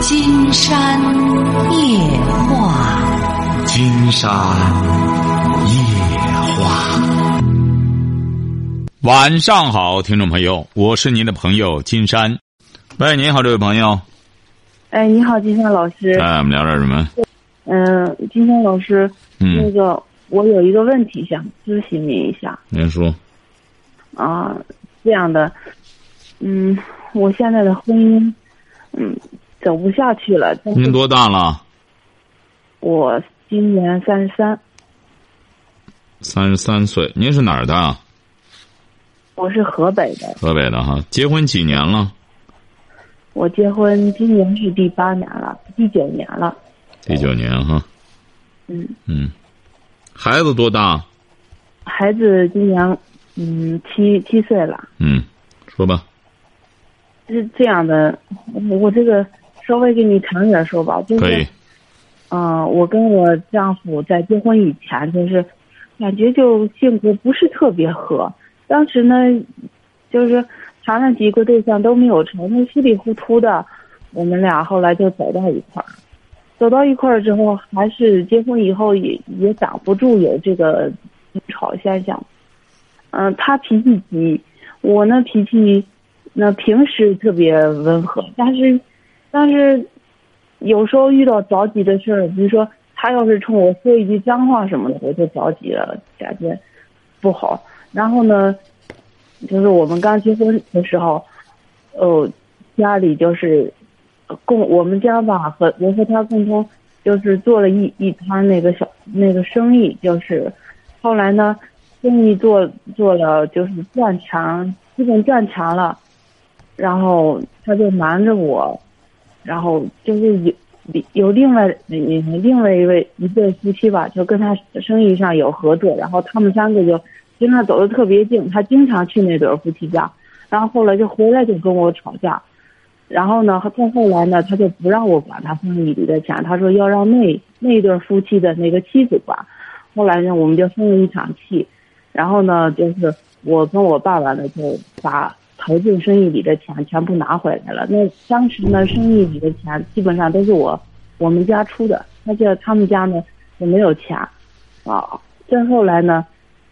金山夜话，金山夜话。晚上好，听众朋友，我是您的朋友金山。喂，您好，这位朋友。哎，你好，金山老师。哎，我们聊点什么？嗯，金山老师，嗯那个我有一个问题想咨询您一下您说。啊，这样的，嗯，我现在的婚姻，嗯，走不下去了。您多大了？我今年三十三，三十三岁。您是哪儿的？我是河北的，河北的哈。结婚几年了？我结婚今年是第八年了，第九年了。第九年哈。嗯，嗯。孩子多大？孩子今年嗯七七岁了。嗯，说吧。是这样的，我这个稍微给你长点说吧，就是。嗯，我跟我丈夫在结婚以前，就是感觉就性格不是特别合。当时呢，就是谈了几个对象都没有成，那稀里糊涂的，我们俩后来就走到一块儿。走到一块儿之后，还是结婚以后也也挡不住有这个吵现象。嗯，他脾气急，我呢脾气，那平时特别温和，但是，但是。有时候遇到着急的事儿，比如说他要是冲我说一句脏话什么的，我就着急了，感觉不好。然后呢，就是我们刚结婚的时候，呃，家里就是共我们家吧和我和他共同就是做了一一摊那个小那个生意，就是后来呢，生意做做了就是赚钱，基本赚钱了，然后他就瞒着我。然后就是有有另外另外一位一对夫妻吧，就跟他生意上有合作，然后他们三个就经常走的特别近，他经常去那对夫妻家，然后后来就回来就跟我吵架，然后呢，再后来呢，他就不让我管他生意里的钱，他说要让那那对夫妻的那个妻子管，后来呢，我们就生了一场气，然后呢，就是我跟我爸爸呢就把。投进生意里的钱全部拿回来了。那当时呢，生意里的钱基本上都是我我们家出的，而且他们家呢也没有钱，啊。再后来呢，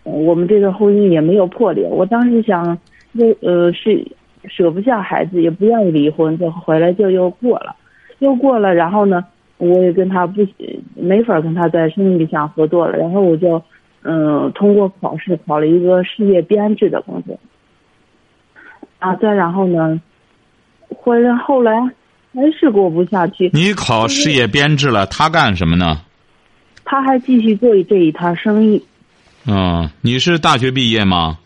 我们这个婚姻也没有破裂。我当时想，又呃是舍不下孩子，也不愿意离婚，就回来就又过了，又过了。然后呢，我也跟他不没法跟他在生意里想合作了。然后我就嗯通过考试考了一个事业编制的工作。啊，再然后呢，回来后来还是过不下去。你考事业编制了，他干什么呢？他还继续做这一摊生意。嗯，你是大学毕业吗？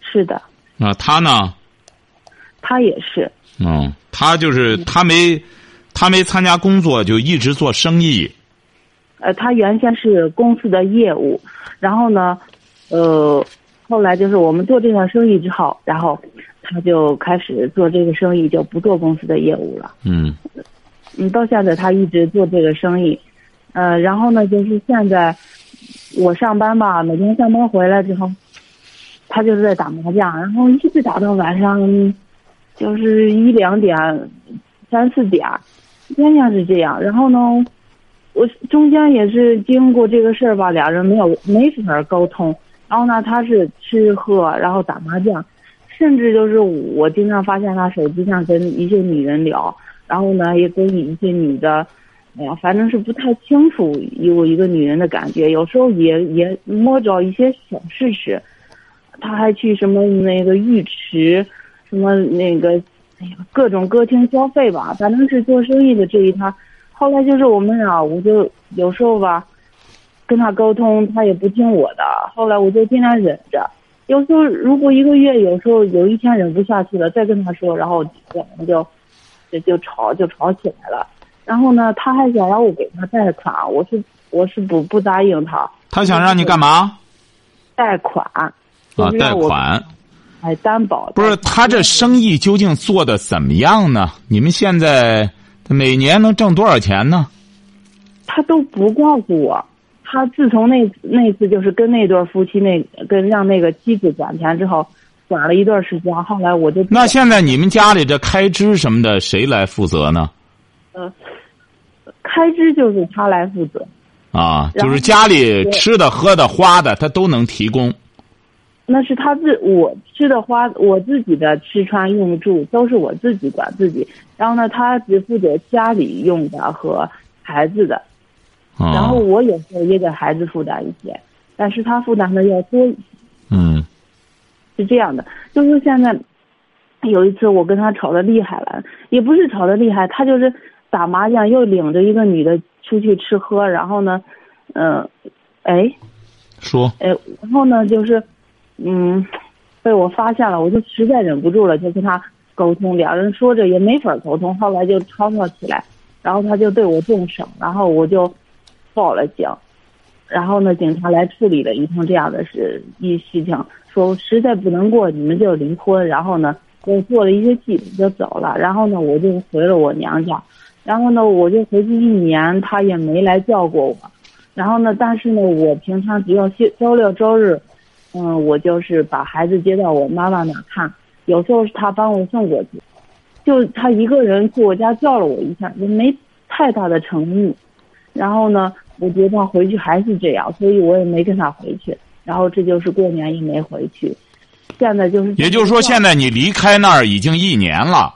是的。啊，他呢？他也是。嗯，他就是他没，他没参加工作，就一直做生意。呃，他原先是公司的业务，然后呢，呃，后来就是我们做这项生意之后，然后。他就开始做这个生意，就不做公司的业务了。嗯，嗯，到现在他一直做这个生意，呃，然后呢，就是现在我上班吧，每天上班回来之后，他就是在打麻将，然后一直打到晚上，就是一两点、三四点，天天是这样。然后呢，我中间也是经过这个事儿吧，俩人没有没法沟通。然后呢，他是吃喝，然后打麻将。甚至就是我经常发现他手机上跟一些女人聊，然后呢也跟一些女的，哎呀，反正是不太清楚有一个女人的感觉。有时候也也摸着一些小事实，他还去什么那个浴池，什么那个，哎呀，各种歌厅消费吧，反正是做生意的这一摊。后来就是我们俩，我就有时候吧，跟他沟通，他也不听我的。后来我就尽量忍着。有时候，如果一个月，有时候有一天忍不下去了，再跟他说，然后我们就就就吵，就吵起来了。然后呢，他还想让我给他贷款，我是我是不不答应他。他想让你干嘛？贷款。啊，贷款。哎，担保。不是他这生意究竟做的怎么样呢？你们现在每年能挣多少钱呢？他都不告诉我。他自从那那次就是跟那对夫妻那跟让那个妻子转钱之后，转了一段时间，后来我就那现在你们家里这开支什么的谁来负责呢？呃，开支就是他来负责。啊，就是家里吃的、喝的、花的，他都能提供。那是他自我吃的花，我自己的吃穿用住都是我自己管自己。然后呢，他只负责家里用的和孩子的。啊、然后我有时候也给孩子负担一些，但是他负担的要多一些。嗯。是这样的，就是现在有一次我跟他吵得厉害了，也不是吵得厉害，他就是打麻将又领着一个女的出去吃喝，然后呢，嗯、哎。说。哎，然后呢就是，嗯，被我发现了，我就实在忍不住了，就跟他沟通，两人说着也没法沟通，后来就吵吵起来，然后他就对我动手，然后我就报了警。然后呢，警察来处理了一通这样的事一事情，说实在不能过，你们就离婚。然后呢，我做了一些记录就走了。然后呢，我就回了我娘家。然后呢，我就回去一年，他也没来叫过我。然后呢，但是呢，我平常只要休周六周日，嗯，我就是把孩子接到我妈妈那看，有时候是他帮我送过去，就他一个人去我家叫了我一下，也没太大的诚意。然后呢，我觉得他回去还是这样，所以我也没跟他回去。然后这就是过年也没回去，现在就是也就是说，现在你离开那儿已经一年了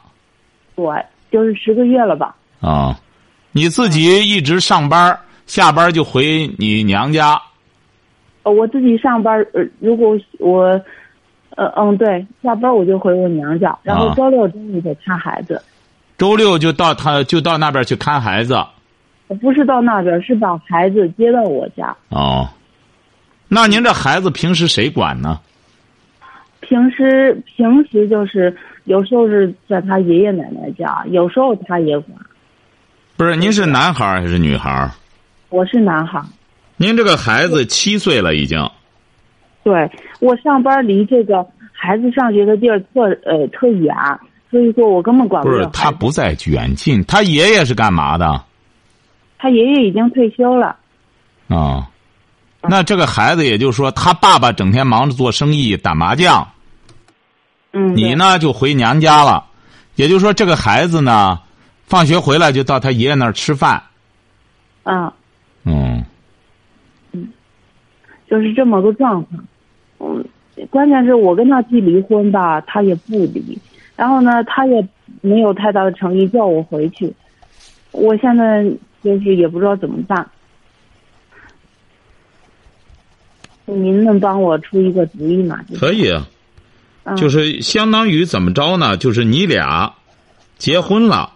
对，就是十个月了吧。啊，你自己一直上班，下班就回你娘家。呃，我自己上班，呃，如果我，呃嗯对，下班我就回我娘家，然后啊周六周日得看孩子，周六就到他就到那边去看孩子。不是到那边，是把孩子接到我家。哦，那您这孩子平时谁管呢？平时平时就是有时候是在他爷爷奶奶家，有时候他也管。不是，您是男孩儿还是女孩儿？我是男孩，您这个孩子七岁了，已经。对我上班离这个孩子上学的地儿特呃特远，所以说我根本管不了，不是。他不在远近，他爷爷是干嘛的？他爷爷已经退休了。啊、那这个孩子也就是说，他爸爸整天忙着做生意、打麻将，嗯，你呢就回娘家了。也就是说，这个孩子呢，放学回来就到他爷爷那儿吃饭。啊嗯，嗯，就是这么个状况。嗯，关键是我跟他提离婚吧，他也不离。然后呢，他也没有太大的诚意叫我回去。我现在就是也不知道怎么办。您能帮我出一个主意吗？可以啊，嗯、就是相当于怎么着呢？就是你俩结婚了，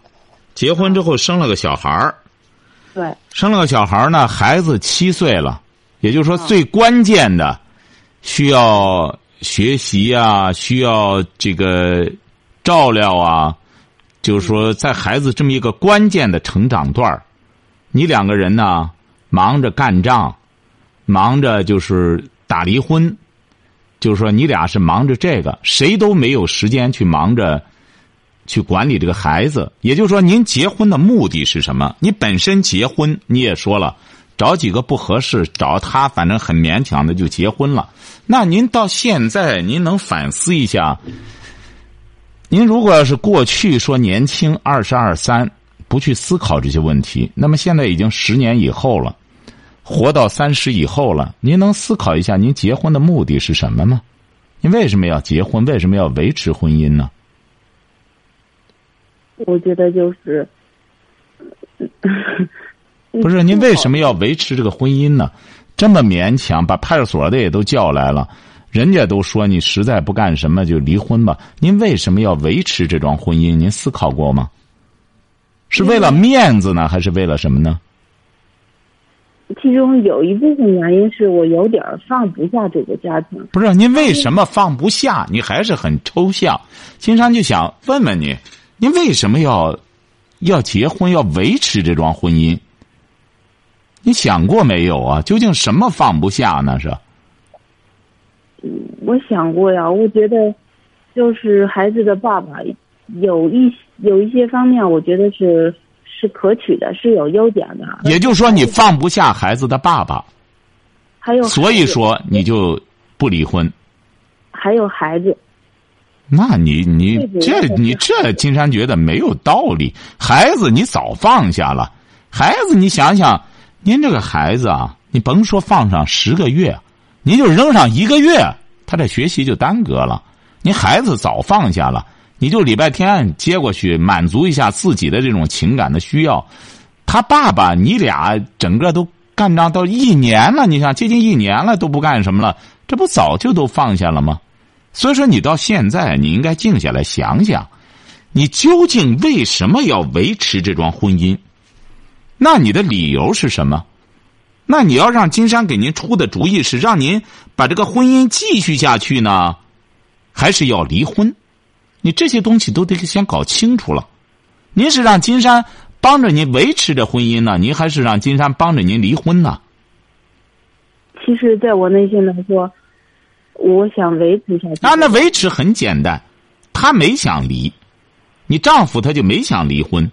结婚之后生了个小孩儿，对，生了个小孩儿呢，孩子七岁了，也就是说最关键的，需要学习啊，需要这个照料啊，就是说在孩子这么一个关键的成长段儿你两个人呢忙着干仗，忙着就是打离婚，就是说你俩是忙着这个，谁都没有时间去忙着。去管理这个孩子，也就是说，您结婚的目的是什么？你本身结婚，你也说了，找几个不合适，找他反正很勉强的就结婚了。那您到现在，您能反思一下？您如果要是过去说年轻二十二三，不去思考这些问题，那么现在已经十年以后了，活到三十以后了，您能思考一下，您结婚的目的是什么吗？您为什么要结婚？为什么要维持婚姻呢？我觉得就是，不是您为什么要维持这个婚姻呢？这么勉强，把派出所的也都叫来了，人家都说你实在不干什么就离婚吧。您为什么要维持这桩婚姻？您思考过吗？是为了面子呢，还是为了什么呢？其中有一部分原因是我有点放不下这个家庭。不是您为什么放不下？你还是很抽象。金山就想问问你，您为什么要要结婚，要维持这桩婚姻？你想过没有啊？究竟什么放不下呢？是？我想过呀，我觉得就是孩子的爸爸有一有一些方面，我觉得是是可取的，是有优点的。也就是说，你放不下孩子的爸爸，还有所以说你就不离婚。还有孩子，那你你这你这金山觉得没有道理。孩子你早放下了，孩子你想想，您这个孩子啊，你甭说放上十个月，您就扔上一个月，他这学习就耽搁了。您孩子早放下了，你就礼拜天接过去，满足一下自己的这种情感的需要。他爸爸，你俩整个都干仗到一年了，你想接近一年了都不干什么了，这不早就都放下了吗？所以说，你到现在你应该静下来想想，你究竟为什么要维持这桩婚姻？那你的理由是什么？那你要让金山给您出的主意是让您把这个婚姻继续下去呢？还是要离婚，你这些东西都得先搞清楚了。您是让金山帮着您维持着婚姻呢，您还是让金山帮着您离婚呢？其实，在我内心来说，我想维持下去。那，那维持很简单，他没想离，你丈夫他就没想离婚，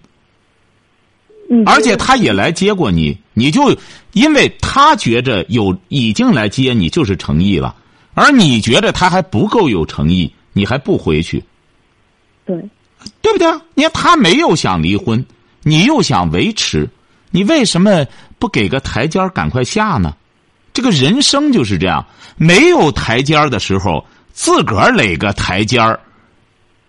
而且他也来接过你，你就因为他觉着有已经来接你，就是诚意了。而你觉得他还不够有诚意，你还不回去？对，对不对？你看他没有想离婚，你又想维持，你为什么不给个台阶赶快下呢？这个人生就是这样，没有台阶的时候，自个儿垒个台阶。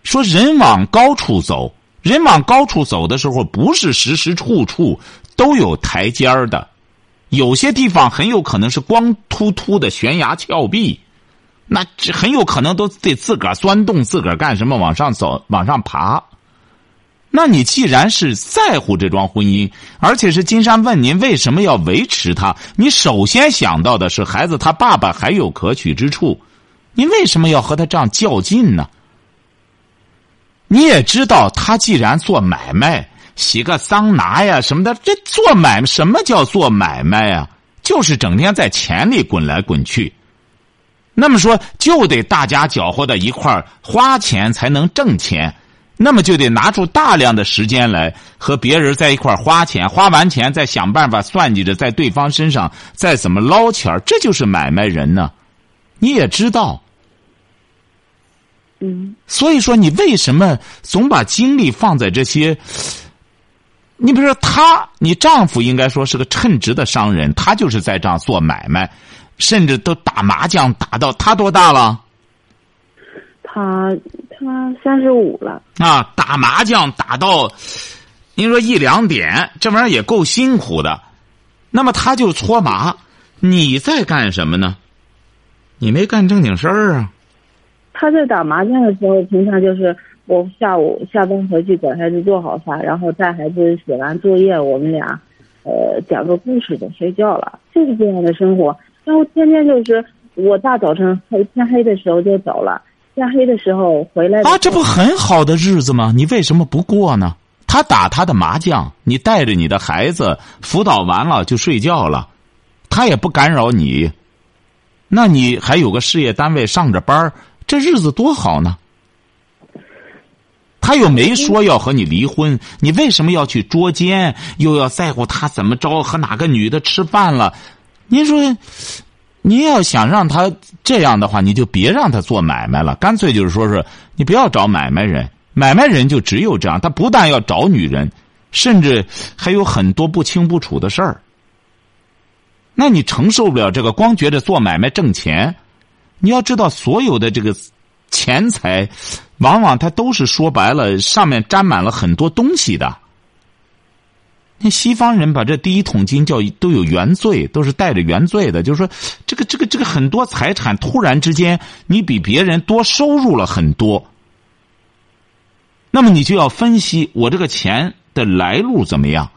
说人往高处走，人往高处走的时候，不是时时处处都有台阶的，有些地方很有可能是光秃秃的悬崖峭壁。那这很有可能都得自个儿钻洞，自个儿干什么往上走，往上爬。那你既然是在乎这桩婚姻，而且是金山问您为什么要维持它，你首先想到的是孩子他爸爸还有可取之处，你为什么要和他这样较劲呢？你也知道，他既然做买卖，洗个桑拿呀什么的，这做买什么叫做买卖啊？就是整天在钱里滚来滚去。那么说，就得大家搅和到一块儿，花钱才能挣钱。那么就得拿出大量的时间来和别人在一块儿花钱，花完钱再想办法算计着在对方身上再怎么捞钱儿，这就是买卖人呢。你也知道，嗯，所以说你为什么总把精力放在这些？你比如说他，你丈夫应该说是个称职的商人，他就是在这样做买卖。甚至都打麻将打到他多大了？他他三十五了啊！打麻将打到，您说一两点，这玩意儿也够辛苦的。那么他就搓麻，你在干什么呢？你没干正经事儿啊？他在打麻将的时候，平常就是我下午下班回去给孩子做好饭，然后带孩子写完作业，我们俩呃讲个故事就睡觉了，就是这样的生活。然后天天就是我大早晨黑天黑的时候就走了，天黑的时候回来。啊，这不很好的日子吗？你为什么不过呢？他打他的麻将，你带着你的孩子辅导完了就睡觉了，他也不干扰你。那你还有个事业单位上着班这日子多好呢。他又没说要和你离婚，你为什么要去捉奸？又要在乎他怎么着和哪个女的吃饭了？您说，您要想让他这样的话，你就别让他做买卖了，干脆就是说是你不要找买卖人，买卖人就只有这样，他不但要找女人，甚至还有很多不清不楚的事儿。那你承受不了这个，光觉得做买卖挣钱，你要知道，所有的这个钱财，往往它都是说白了，上面沾满了很多东西的。那西方人把这第一桶金叫都有原罪，都是带着原罪的。就是说，这个这个这个很多财产突然之间你比别人多收入了很多，那么你就要分析我这个钱的来路怎么样？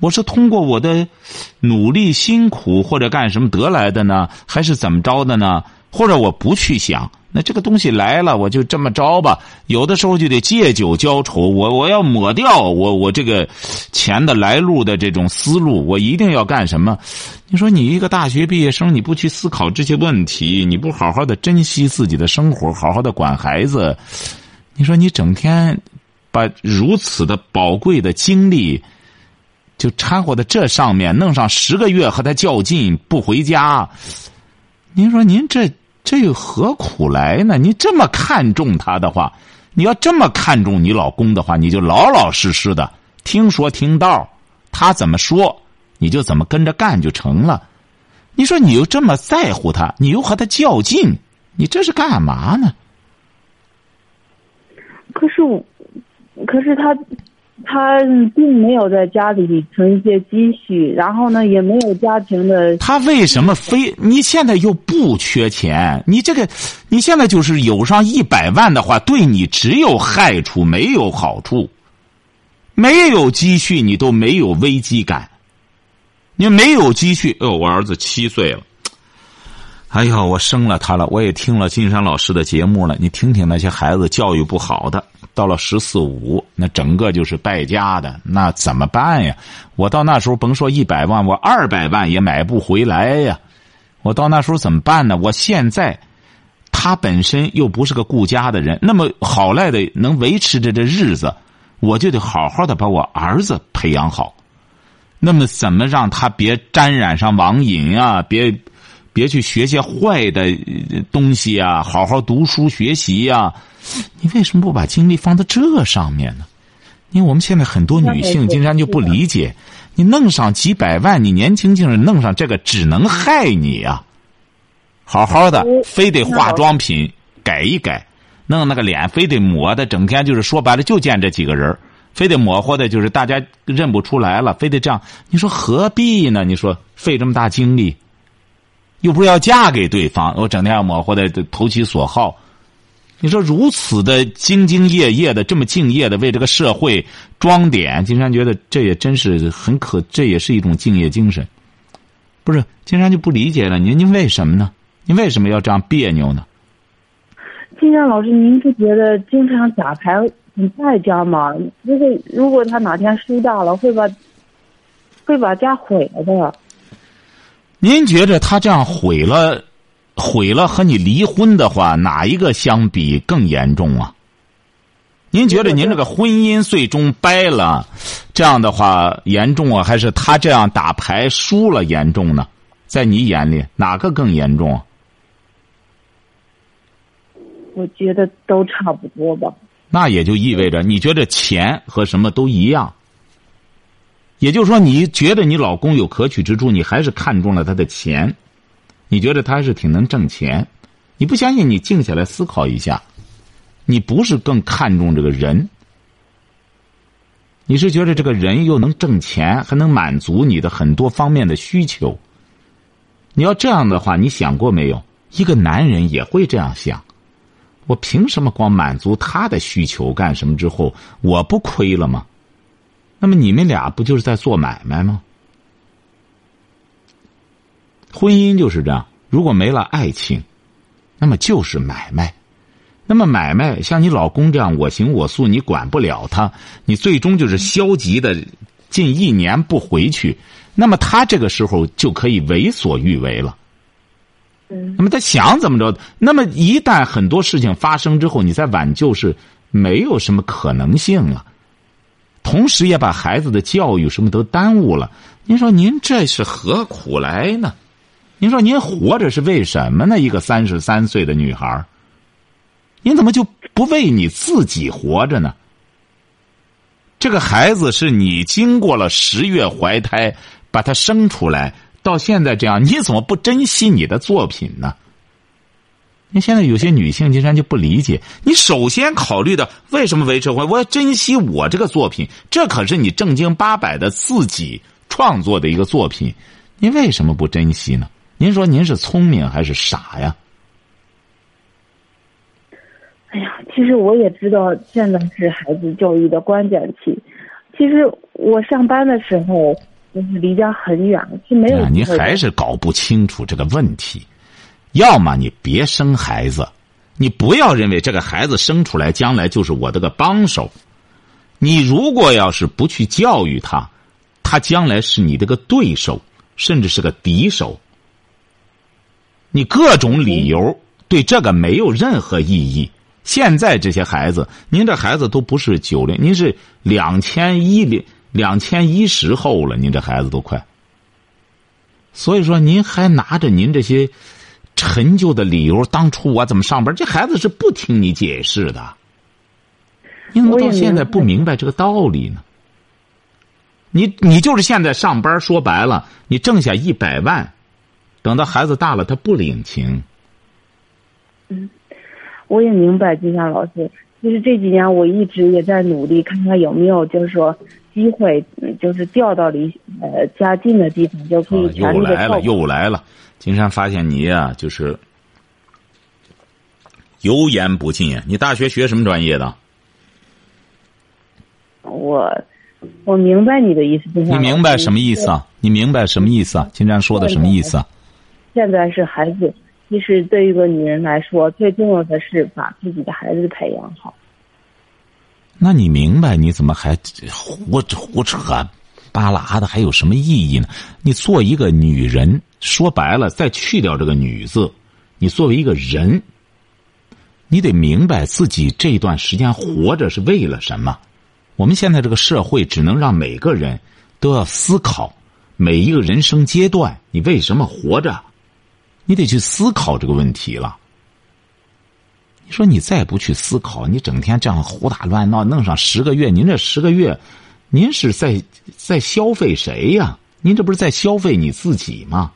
我是通过我的努力辛苦或者干什么得来的呢，还是怎么着的呢？或者我不去想？那这个东西来了，我就这么着吧。有的时候就得借酒浇愁，我我要抹掉我我这个钱的来路的这种思路，我一定要干什么？你说你一个大学毕业生，你不去思考这些问题，你不好好的珍惜自己的生活，好好的管孩子，你说你整天把如此的宝贵的精力就掺和在这上面，弄上十个月和他较劲不回家，您说您这？这又何苦来呢？你这么看重他的话，你要这么看重你老公的话，你就老老实实的听说听道，他怎么说你就怎么跟着干就成了。你说你又这么在乎他，你又和他较劲，你这是干嘛呢？可是我，可是他，他并没有在家里存一些积蓄，然后呢，也没有家庭的。他为什么非？你现在又不缺钱，你这个，你现在就是有上一百万的话，对你只有害处，没有好处。没有积蓄，你都没有危机感。你没有积蓄，哎呦，我儿子七岁了。哎呦，我生了他了，我也听了金山老师的节目了。你听听那些孩子教育不好的，到了十四五，那整个就是败家的，那怎么办呀？我到那时候甭说一百万，我二百万也买不回来呀。我到那时候怎么办呢？我现在，他本身又不是个顾家的人，那么好赖的能维持着这日子，我就得好好的把我儿子培养好。那么怎么让他别沾染上网瘾啊？别。别去学些坏的东西啊！好好读书学习呀！你为什么不把精力放在这上面呢？因为我们现在很多女性竟然就不理解，你弄上几百万，你年轻轻人弄上这个，只能害你啊！好好的，非得化妆品改一改，弄那个脸非得抹的，整天就是说白了就见这几个人非得模糊的，就是大家认不出来了，非得这样，你说何必呢？你说费这么大精力？又不是要嫁给对方，我整天要模糊的投其所好。你说如此的兢兢业业的，这么敬业的为这个社会装点，金山觉得这也真是很可，这也是一种敬业精神。不是，金山就不理解了，您您为什么呢？您为什么要这样别扭呢？金山老师，您不觉得经常假牌很败家吗？如果如果他哪天输大了，会把会把家毁了的。您觉着他这样毁了，毁了和你离婚的话，哪一个相比更严重啊？您觉得您这个婚姻最终掰了，这样的话严重啊，还是他这样打牌输了严重呢？在你眼里，哪个更严重？我觉得都差不多吧。那也就意味着，你觉得钱和什么都一样。也就是说，你觉得你老公有可取之处，你还是看中了他的钱，你觉得他是挺能挣钱，你不相信？你静下来思考一下，你不是更看重这个人？你是觉得这个人又能挣钱，还能满足你的很多方面的需求？你要这样的话，你想过没有？一个男人也会这样想：我凭什么光满足他的需求干什么之后，我不亏了吗？那么你们俩不就是在做买卖吗？婚姻就是这样，如果没了爱情，那么就是买卖。那么买卖像你老公这样我行我素，你管不了他，你最终就是消极的，近一年不回去，那么他这个时候就可以为所欲为了。嗯。那么他想怎么着？那么一旦很多事情发生之后，你再挽救是没有什么可能性了。同时也把孩子的教育什么都耽误了。您说您这是何苦来呢？您说您活着是为什么呢？一个三十三岁的女孩您怎么就不为你自己活着呢？这个孩子是你经过了十月怀胎把他生出来，到现在这样，你怎么不珍惜你的作品呢？那现在有些女性竟然就不理解，你首先考虑的为什么维持婚？我要珍惜我这个作品，这可是你正经八百的自己创作的一个作品，您为什么不珍惜呢？您说您是聪明还是傻呀？哎呀，其实我也知道现在是孩子教育的关键期。其实我上班的时候就是离家很远，是没有。您还是搞不清楚这个问题。要么你别生孩子，你不要认为这个孩子生出来将来就是我这个帮手。你如果要是不去教育他，他将来是你这个对手，甚至是个敌手。你各种理由对这个没有任何意义。现在这些孩子，您这孩子都不是九零，您是两千一零两千一十后了，您这孩子都快。所以说，您还拿着您这些。陈旧的理由。当初我怎么上班？这孩子是不听你解释的。你怎么到现在不明白这个道理呢？你你就是现在上班，说白了，你挣下一百万，等到孩子大了，他不领情。嗯，我也明白，金山老师。就是这几年，我一直也在努力，看看有没有就是说机会，就是调到离呃家近的地方，就可以全力的又来了，又来了。金山发现你呀，就是油盐不进。你大学学什么专业的？我我明白你的意思，金山。你明白什么意思啊？你明白什么意思啊？金山说的什么意思啊？现在是孩子。其实，对于一个女人来说，最重要的是把自己的孩子培养好。那你明白？你怎么还胡胡扯巴拉的？还有什么意义呢？你做一个女人，说白了，再去掉这个“女”字，你作为一个人，你得明白自己这段时间活着是为了什么。我们现在这个社会，只能让每个人都要思考每一个人生阶段，你为什么活着。你得去思考这个问题了。你说你再不去思考，你整天这样胡打乱闹，弄上十个月，您这十个月，您是在在消费谁呀？您这不是在消费你自己吗？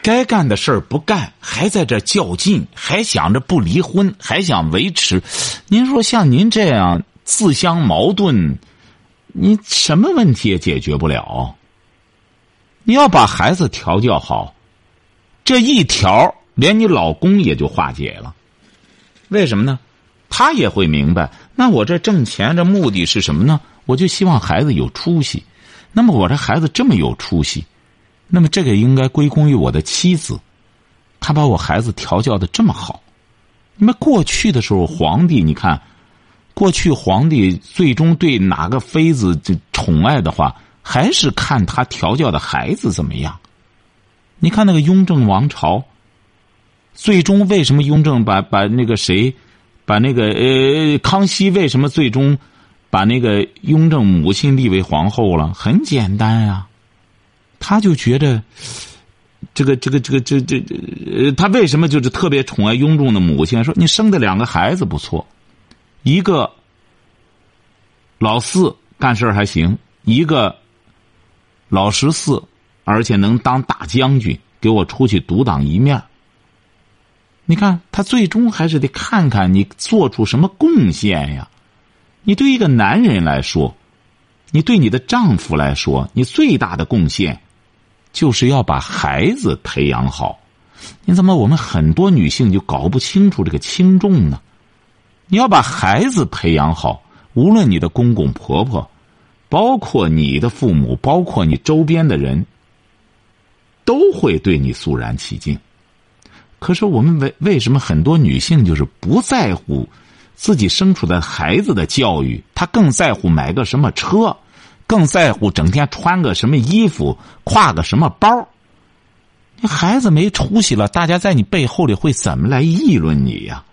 该干的事儿不干，还在这较劲，还想着不离婚，还想维持。您说像您这样自相矛盾，你什么问题也解决不了。你要把孩子调教好，这一条连你老公也就化解了。为什么呢？他也会明白。那我这挣钱这目的是什么呢？我就希望孩子有出息。那么我这孩子这么有出息，那么这个应该归功于我的妻子，他把我孩子调教的这么好。那么过去的时候，皇帝你看，过去皇帝最终对哪个妃子宠爱的话。还是看他调教的孩子怎么样。你看那个雍正王朝，最终为什么雍正把把那个谁，把那个呃康熙为什么最终把那个雍正母亲立为皇后了？很简单呀，他就觉得这个这个这个这这呃，他为什么就是特别宠爱雍正的母亲？说你生的两个孩子不错，一个老四干事还行，一个。老十四，而且能当大将军，给我出去独当一面。你看，他最终还是得看看你做出什么贡献呀。你对一个男人来说，你对你的丈夫来说，你最大的贡献，就是要把孩子培养好。你怎么我们很多女性就搞不清楚这个轻重呢？你要把孩子培养好，无论你的公公婆婆。包括你的父母，包括你周边的人，都会对你肃然起敬。可是我们为为什么很多女性就是不在乎自己生出的孩子的教育？她更在乎买个什么车，更在乎整天穿个什么衣服，挎个什么包。你孩子没出息了，大家在你背后里会怎么来议论你呀？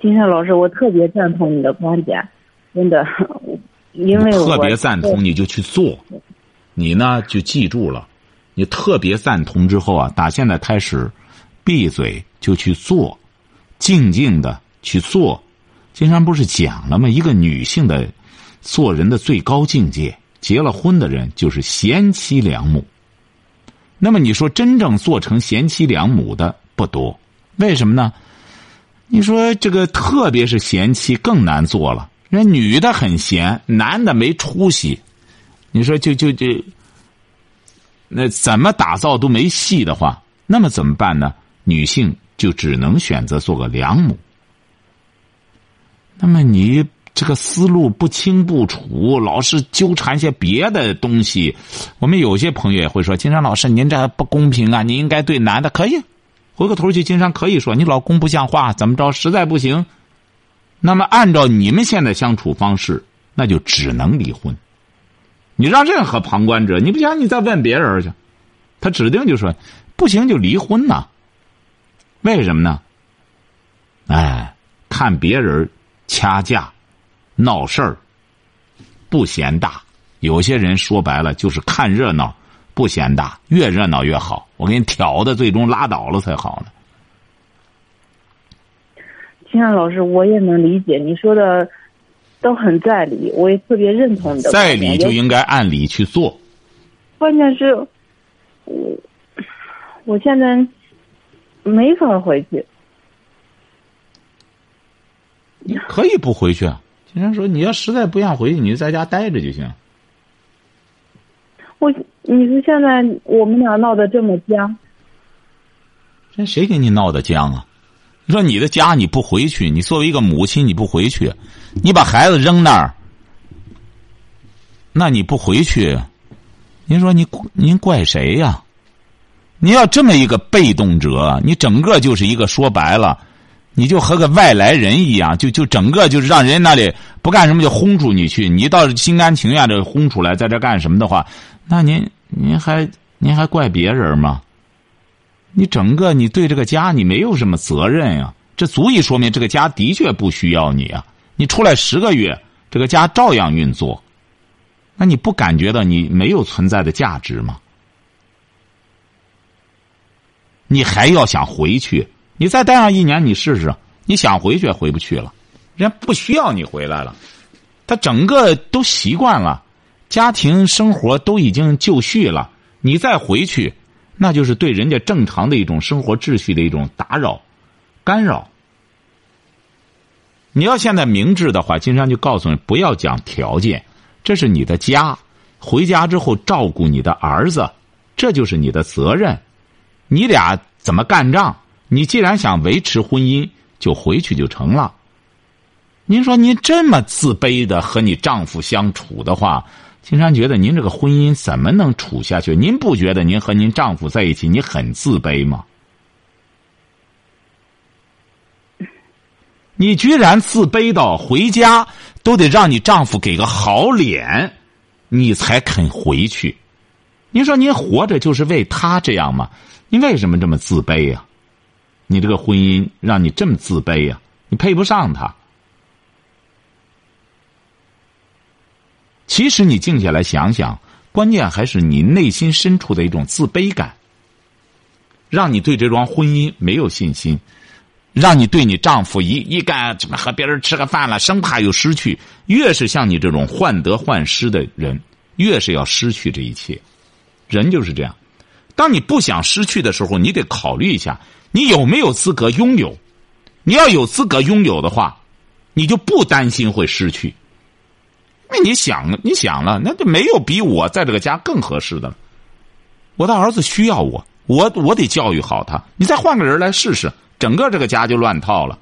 金山老师，我特别赞同你的观点。真的，因为特别赞同，你就去做。你呢，就记住了。你特别赞同之后啊，打现在开始，闭嘴就去做，静静的去做。金山不是讲了吗？一个女性的做人的最高境界，结了婚的人就是贤妻良母。那么你说，真正做成贤妻良母的不多，为什么呢？你说这个，特别是贤妻更难做了。那女的很闲，男的没出息，你说就就就，那怎么打造都没戏的话，那么怎么办呢？女性就只能选择做个良母。那么你这个思路不清不楚，老是纠缠些别的东西，我们有些朋友也会说：“金山老师，您这不公平啊！您应该对男的可以，回过头去，金山可以说你老公不像话，怎么着？实在不行。”那么，按照你们现在相处方式，那就只能离婚。你让任何旁观者，你不行，你再问别人去，他指定就说不行，就离婚呐。为什么呢？哎，看别人掐架、闹事儿，不嫌大，有些人说白了就是看热闹，不嫌大，越热闹越好。我给你挑的，最终拉倒了才好呢。金山老师，我也能理解你说的，都很在理，我也特别认同你的在。理就应该按理去做。关键是，我我现在没法回去。你可以不回去啊。经常说你要实在不想回去，你就在家待着就行。我你说现在我们俩闹得这么僵，这谁给你闹的僵啊？说你的家你不回去，你作为一个母亲你不回去，你把孩子扔那儿，那你不回去，您说你您怪谁呀？你要这么一个被动者，你整个就是一个说白了，你就和个外来人一样，就就整个就是让人那里不干什么就轰出你去，你倒是心甘情愿的轰出来，在这干什么的话，那您您还您还怪别人吗？你整个你对这个家你没有什么责任呀、这足以说明这个家的确不需要你啊！你出来十个月，这个家照样运作，那你不感觉到你没有存在的价值吗？你还要想回去？你再待上一年，你试试。你想回去也，回不去了，人家不需要你回来了，他整个都习惯了，家庭生活都已经就绪了，你再回去，那就是对人家正常的一种生活秩序的一种打扰、干扰。你要现在明智的话，金山就告诉你，不要讲条件，这是你的家，回家之后照顾你的儿子，这就是你的责任。你俩怎么干仗？你既然想维持婚姻，就回去就成了。您说您这么自卑的和你丈夫相处的话，金山觉得您这个婚姻怎么能处下去？您不觉得您和您丈夫在一起，你很自卑吗？你居然自卑到回家都得让你丈夫给个好脸，你才肯回去。您说您活着就是为他这样吗？你为什么这么自卑呀、你这个婚姻让你这么自卑呀、你配不上他。其实你静下来想想，关键还是你内心深处的一种自卑感，让你对这桩婚姻没有信心，让你对你丈夫一一干什么和别人吃个饭了，生怕又失去。越是像你这种患得患失的人，越是要失去这一切。人就是这样，当你不想失去的时候，你得考虑一下，你有没有资格拥有。你要有资格拥有的话，你就不担心会失去。那你想，你想了，那就没有比我在这个家更合适的了。我的儿子需要我，我我得教育好他。你再换个人来试试，整个这个家就乱套了。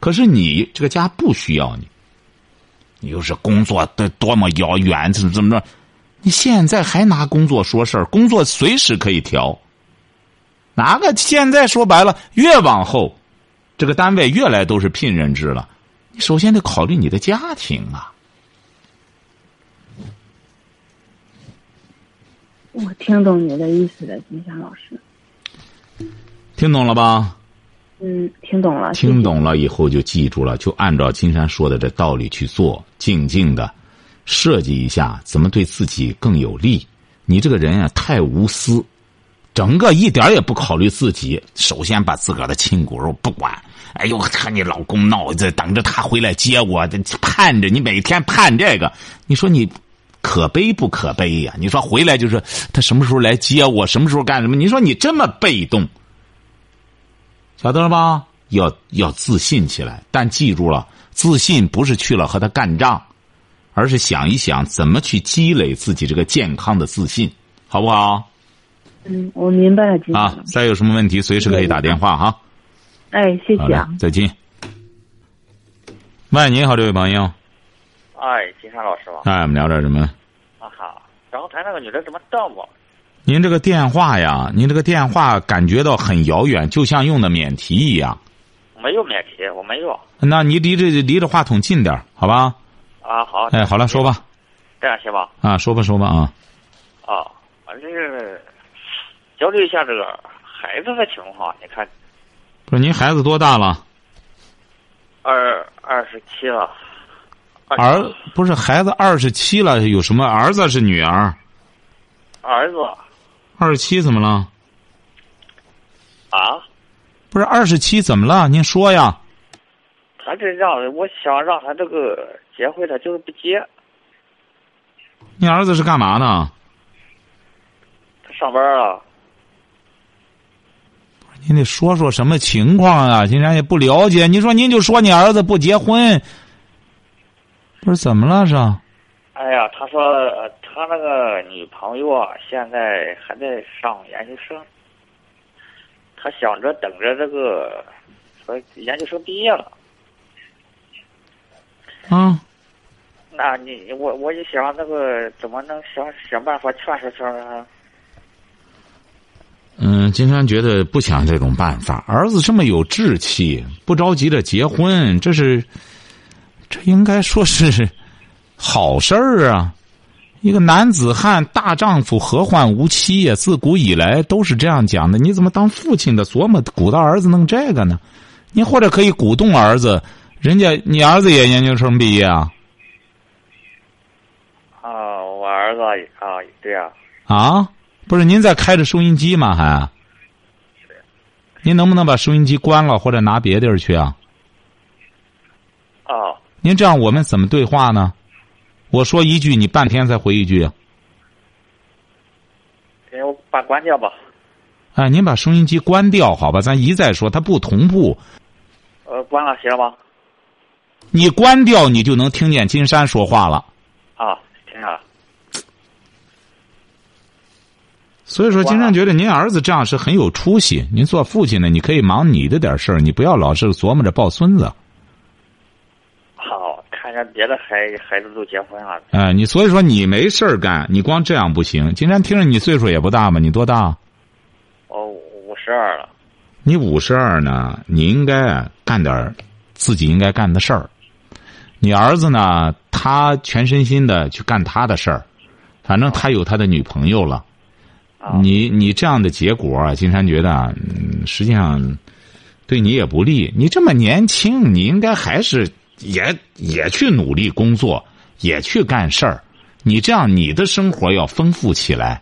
可是你这个家不需要你，你又是工作的多么遥远，怎么怎么着？你现在还拿工作说事儿？工作随时可以调。哪个现在说白了，越往后，这个单位越来都是聘任制了。你首先得考虑你的家庭啊。我听懂你的意思了，金山老师。听懂了吧？嗯，听懂了。听懂了以后就记住了，就按照金山说的这道理去做，静静的设计一下怎么对自己更有利。你这个人啊，太无私，整个一点也不考虑自己。首先把自个儿的亲骨肉不管，哎呦，和你老公闹，这等着他回来接我，这盼着你每天盼这个，你说你可悲不可悲呀、你说回来就是他什么时候来接我，什么时候干什么？你说你这么被动。晓得了吧？要要自信起来，但记住了，自信不是去了和他干仗，而是想一想怎么去积累自己这个健康的自信，好不好？嗯，我明白了，金啊。再有什么问题随时可以打电话哈。哎，谢谢啊。，再见。喂，你好，这位朋友，哎，金山老师吧？哎，我们聊点什么？啊哈，刚才那个女的怎么瞪我？您这个电话呀，您这个电话感觉到很遥远，就像用的免提一样。没有免提，我没有。那你离这离着话筒近点儿好吧？啊，好。哎，好了，说吧。这样行吧？啊，说吧，说吧啊。啊，我这是交流一下这个孩子的情况，你看，不是您孩子多大了？二二十七了，儿不是孩子二十七了，有什么儿子是女儿？儿子二十七怎么了？啊，不是二十七怎么了？您说呀。他这让我想让他这个结婚，他就是不结。你儿子是干嘛呢？他上班啊。您得说说什么情况啊？竟然也不了解。你说您就说你儿子不结婚，不是怎么了是？哎呀，他说呃他那个女朋友啊，现在还在上研究生，他想着等着这个，说研究生毕业了。啊，那你我我就想那个怎么能想想办法劝说劝说他？嗯，金山觉得不想这种办法。儿子这么有志气，不着急着结婚，这是这应该说是好事儿啊。一个男子汉大丈夫何患无妻呀？自古以来都是这样讲的。你怎么当父亲的琢磨鼓捣儿子弄这个呢？你或者可以鼓动儿子。人家你儿子也研究生毕业啊？啊，我儿子啊，对呀。啊，不是您在开着收音机吗？还？您能不能把收音机关了，或者拿别地儿去啊？啊。您这样我们怎么对话呢？我说一句，你半天才回一句。给我把关掉吧。哎，您把收音机关掉，好吧？咱一再说，它不同步。呃，关了，行了吗？你关掉，你就能听见金山说话了。啊，听见了。所以说，金山觉得您儿子这样是很有出息。您做父亲的，你可以忙你的点事儿，你不要老是琢磨着抱孙子。好，看见别的孩孩子都结婚了。哎，你所以说你没事儿干，你光这样不行。金山听着你岁数也不大嘛，你多大？哦，五十二了。你五十二呢？你应该干点自己应该干的事儿。你儿子呢？他全身心的去干他的事儿，反正他有他的女朋友了。你你这样的结果啊，金山觉得，嗯，实际上对你也不利。你这么年轻，你应该还是也也去努力工作，也去干事儿。你这样，你的生活要丰富起来。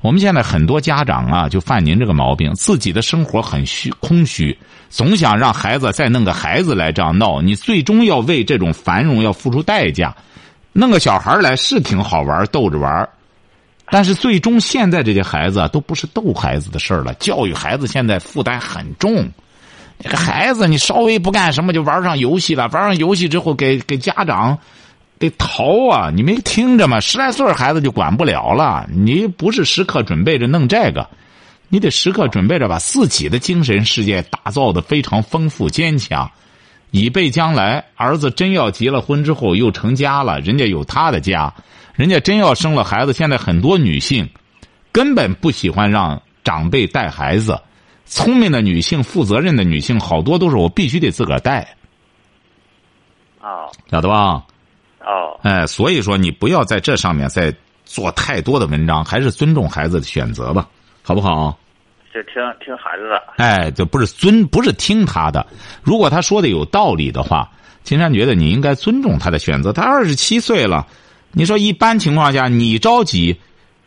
我们现在很多家长啊，就犯您这个毛病，自己的生活很虚空虚。总想让孩子再弄个孩子来这样闹，你最终要为这种繁荣要付出代价。弄个小孩来是挺好玩，逗着玩但是最终现在这些孩子都不是逗孩子的事儿了。教育孩子现在负担很重。这个孩子你稍微不干什么就玩上游戏了，玩上游戏之后给给家长得逃啊！你没听着吗？十来岁孩子就管不了了。你不是时刻准备着弄这个。你得时刻准备着把自己的精神世界打造的非常丰富坚强，以备将来儿子真要结了婚之后又成家了，人家有他的家，人家真要生了孩子。现在很多女性根本不喜欢让长辈带孩子，聪明的女性、负责任的女性好多都是我必须得自个儿带。哦，晓得吧？哦，哎，所以说你不要在这上面再做太多的文章，还是尊重孩子的选择吧。好不好？就听听孩子的。哎，就不是尊，不是听他的。如果他说的有道理的话，金山觉得你应该尊重他的选择。他二十七岁了，你说一般情况下你着急，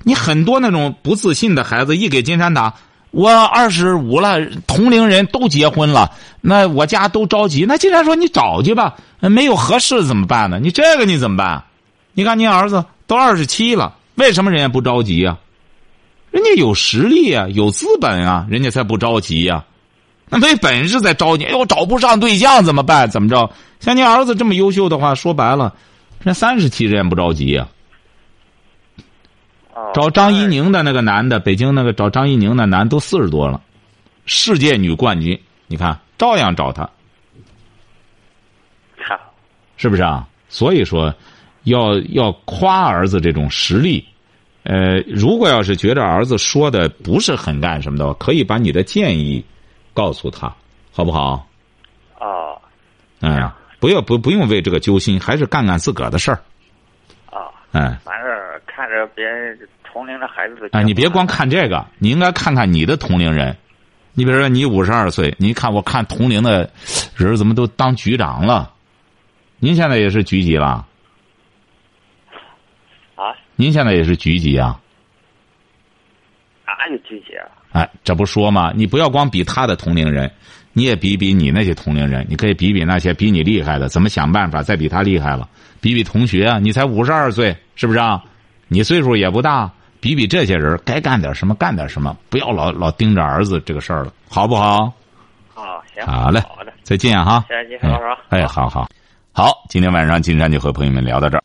你很多那种不自信的孩子一给金山打，我二十五了，同龄人都结婚了，那我家都着急。那既然说你找去吧，没有合适怎么办呢？你这个你怎么办？你看你儿子都二十七了，为什么人家不着急呀？人家有实力啊，有资本啊，人家才不着急呀。那没本事再着急，哎呦，找不上对象怎么办？怎么着？像你儿子这么优秀的话，说白了，人三十七人不着急呀。找张怡宁的那个男的，北京那个找张怡宁的男都四十多了，世界女冠军，你看照样找他，是不是啊？所以说，要要夸儿子这种实力。呃，如果要是觉得儿子说的不是很干什么的，可以把你的建议告诉他，好不好？哦，哎呀，不要不不用为这个揪心，还是干干自个儿的事儿。啊，哎，反正看着别人同龄的孩子。哎，你别光看这个，你应该看看你的同龄人。你比如说，你五十二岁，你看我看同龄的人怎么都当局长了？您现在也是局级了？啊您现在也是局级啊？哪有局级啊？哎，这不说吗？你不要光比他的同龄人，你也比比你那些同龄人，你可以比比那些比你厉害的，怎么想办法再比他厉害了？比比同学啊，你才五十二岁，是不是啊？你岁数也不大，比比这些人，该干点什么干点什么，不要老老盯着儿子这个事儿了，好不好？啊，行，好嘞好嘞，再见哈。谢谢金山老师啊。哎，好好好，今天晚上金山就和朋友们聊到这儿。